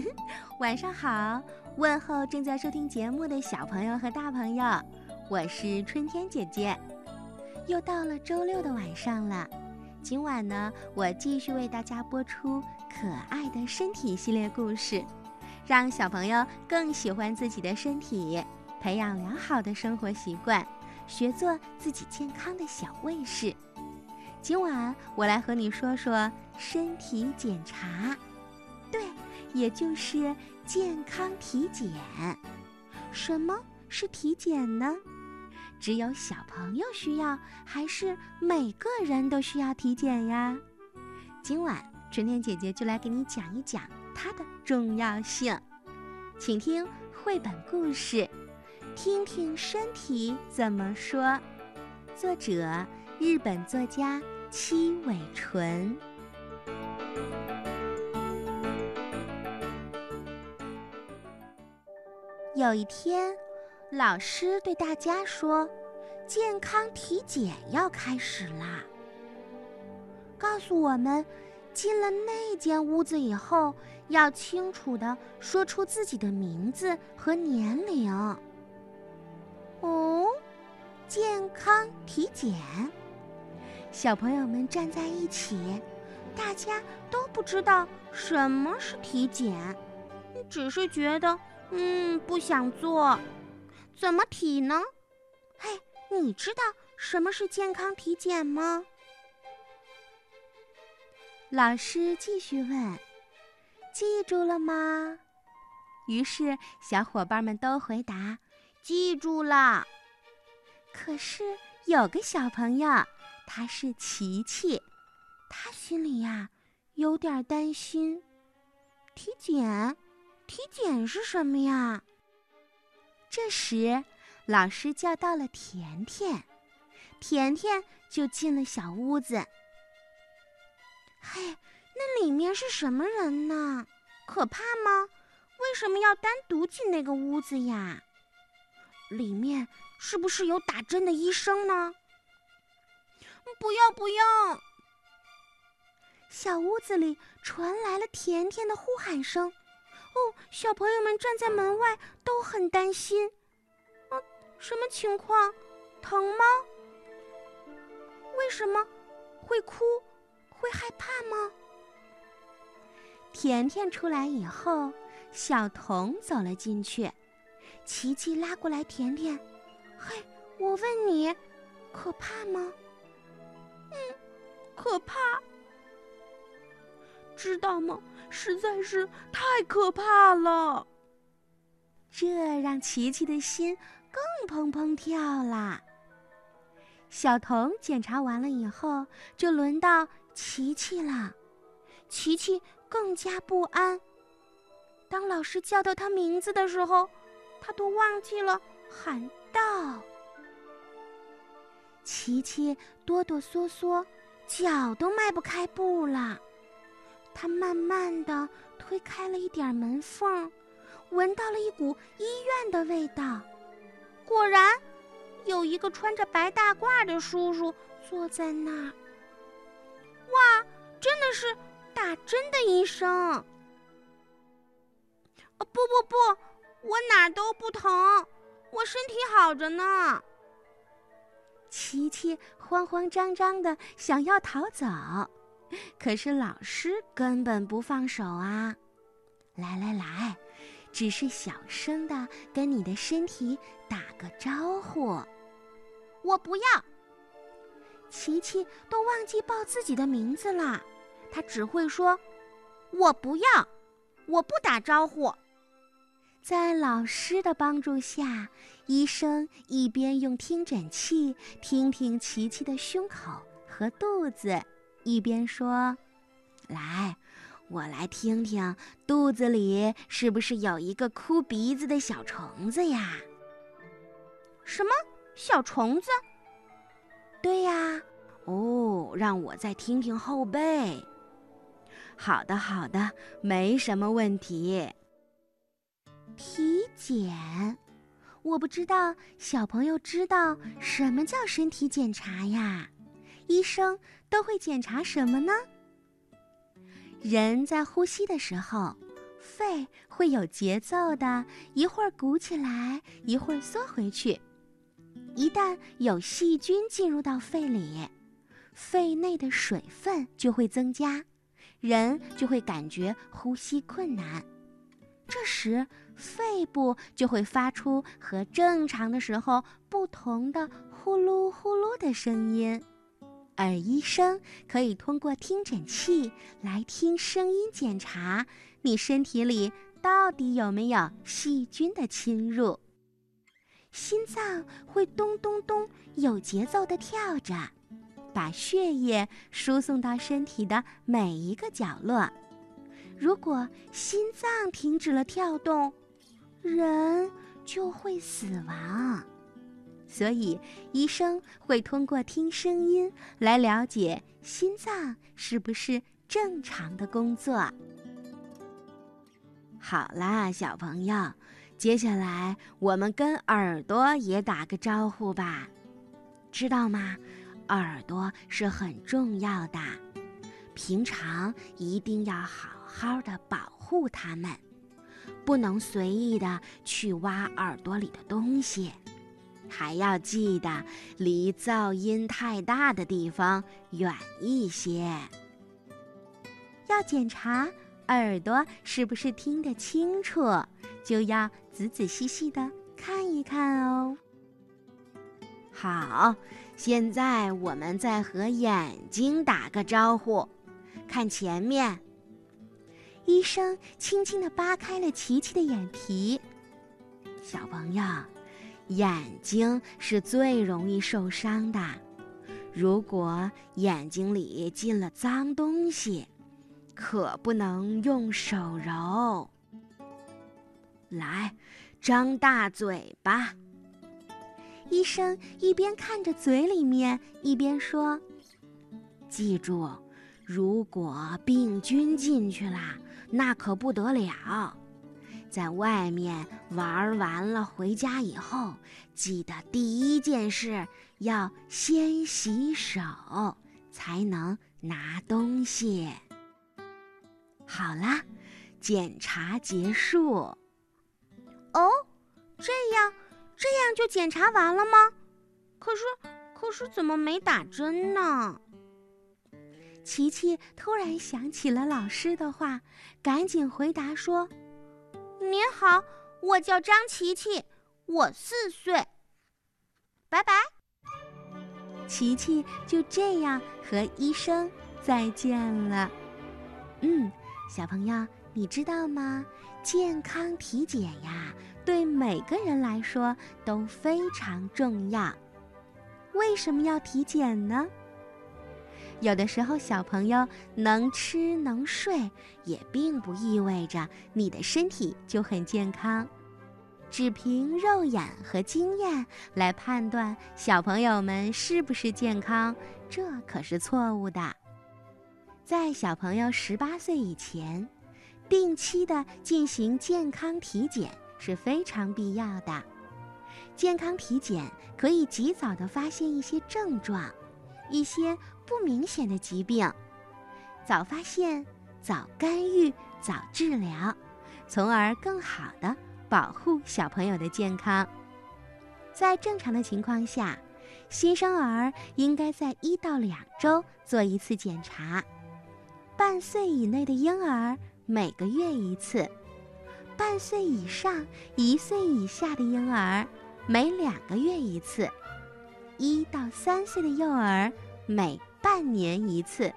晚上好，问候正在收听节目的小朋友和大朋友，我是春天姐姐。又到了周六的晚上了，今晚呢，我继续为大家播出可爱的身体系列故事，让小朋友更喜欢自己的身体，培养良好的生活习惯，学做自己健康的小卫士。今晚我来和你说说身体检查。对，也就是健康体检。什么是体检呢？只有小朋友需要，还是每个人都需要体检呀？今晚春天姐姐就来给你讲一讲它的重要性。请听绘本故事，听听身体怎么说。作者：日本作家七尾纯。有一天，老师对大家说：“健康体检要开始啦！告诉我们，进了那间屋子以后，要清楚的说出自己的名字和年龄。”哦，健康体检，小朋友们站在一起，大家都不知道什么是体检，只是觉得。嗯，不想做，怎么体呢？嘿，你知道什么是健康体检吗？老师继续问：“记住了吗？”于是小伙伴们都回答：“记住了。”可是有个小朋友，他是琪琪，他心里呀有点担心，体检。体检是什么呀？这时，老师叫到了甜甜，甜甜就进了小屋子。嘿，那里面是什么人呢？可怕吗？为什么要单独进那个屋子呀？里面是不是有打针的医生呢？不要不要！小屋子里传来了甜甜的呼喊声。哦，小朋友们站在门外都很担心。啊，什么情况？疼吗？为什么会哭？会害怕吗？甜甜出来以后，小童走了进去。琪琪拉过来甜甜，嘿，我问你，可怕吗？嗯，可怕。知道吗？实在是太可怕了。这让琪琪的心更砰砰跳了。小童检查完了以后，就轮到琪琪了。琪琪更加不安。当老师叫到他名字的时候，他都忘记了喊道。琪琪哆哆嗦嗦，脚都迈不开步了。他慢慢的推开了一点门缝，闻到了一股医院的味道。果然，有一个穿着白大褂的叔叔坐在那儿。哇，真的是打针的医生！哦，不不不，我哪儿都不疼，我身体好着呢。琪琪慌慌张张的想要逃走。可是老师根本不放手啊！来来来，只是小声的跟你的身体打个招呼。我不要。琪琪都忘记报自己的名字了，他只会说：“我不要，我不打招呼。”在老师的帮助下，医生一边用听诊器听听琪琪的胸口和肚子。一边说：“来，我来听听肚子里是不是有一个哭鼻子的小虫子呀？”“什么小虫子？”“对呀。”“哦，让我再听听后背。”“好的，好的，没什么问题。”体检，我不知道小朋友知道什么叫身体检查呀？医生都会检查什么呢？人在呼吸的时候，肺会有节奏的，一会儿鼓起来，一会儿缩回去。一旦有细菌进入到肺里，肺内的水分就会增加，人就会感觉呼吸困难。这时，肺部就会发出和正常的时候不同的呼噜呼噜的声音，而医生可以通过听诊器来听声音检查你身体里到底有没有细菌的侵入。心脏会咚咚咚有节奏地跳着，把血液输送到身体的每一个角落。如果心脏停止了跳动，人就会死亡。所以，医生会通过听声音来了解心脏是不是正常的工作。好啦，小朋友，接下来我们跟耳朵也打个招呼吧。知道吗？耳朵是很重要的，平常一定要好。好的保护它们，不能随意的去挖耳朵里的东西，还要记得离噪音太大的地方远一些。要检查耳朵是不是听得清楚，就要仔仔细细的看一看哦。好，现在我们再和眼睛打个招呼，看前面。医生轻轻地扒开了琪琪的眼皮。小朋友，眼睛是最容易受伤的。如果眼睛里进了脏东西，可不能用手揉。来，张大嘴巴。医生一边看着嘴里面，一边说：“记住，如果病菌进去了。”那可不得了，在外面玩完了，回家以后记得第一件事要先洗手，才能拿东西。好啦，检查结束。哦，这样，这样就检查完了吗？可是，可是怎么没打针呢？琪琪突然想起了老师的话，赶紧回答说：“好，我叫张琪琪，我四岁。拜拜。”琪琪就这样和医生再见了。嗯，小朋友，你知道吗？健康体检呀，对每个人来说都非常重要。为什么要体检呢？有的时候，小朋友能吃能睡，也并不意味着你的身体就很健康。只凭肉眼和经验来判断小朋友们是不是健康，这可是错误的。在小朋友十八岁以前，定期的进行健康体检是非常必要的。健康体检可以及早的发现一些症状。一些不明显的疾病，早发现、早干预、早治疗，从而更好的保护小朋友的健康。在正常的情况下，新生儿应该在一到两周做一次检查，半岁以内的婴儿每个月一次，半岁以上、一岁以下的婴儿每两个月一次。一到三岁的幼儿每半年一次，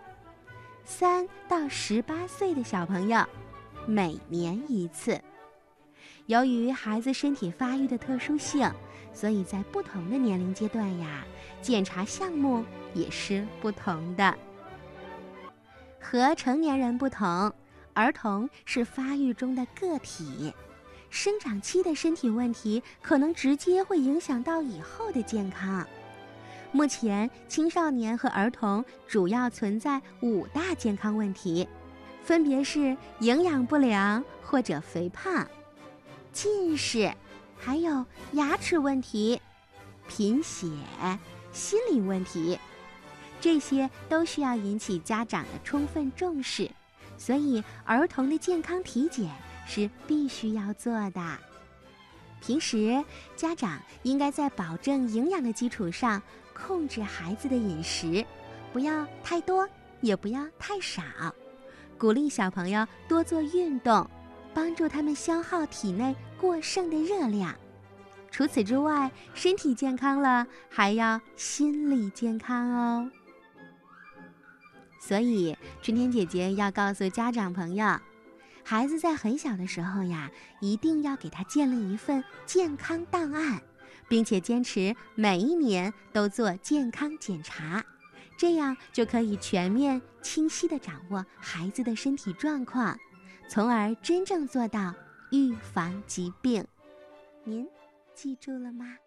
三到十八岁的小朋友每年一次。由于孩子身体发育的特殊性，所以在不同的年龄阶段呀，检查项目也是不同的。和成年人不同，儿童是发育中的个体，生长期的身体问题可能直接会影响到以后的健康。目前，青少年和儿童主要存在五大健康问题，分别是营养不良或者肥胖、近视，还有牙齿问题、贫血、心理问题。这些都需要引起家长的充分重视，所以儿童的健康体检是必须要做的。平时家长应该在保证营养的基础上，控制孩子的饮食，不要太多，也不要太少。鼓励小朋友多做运动，帮助他们消耗体内过剩的热量。除此之外，身体健康了，还要心理健康哦。所以，春天姐姐要告诉家长朋友，孩子在很小的时候呀，一定要给他建立一份健康档案，并且坚持每一年都做健康检查，这样就可以全面、清晰地掌握孩子的身体状况，从而真正做到预防疾病。您。记住了吗？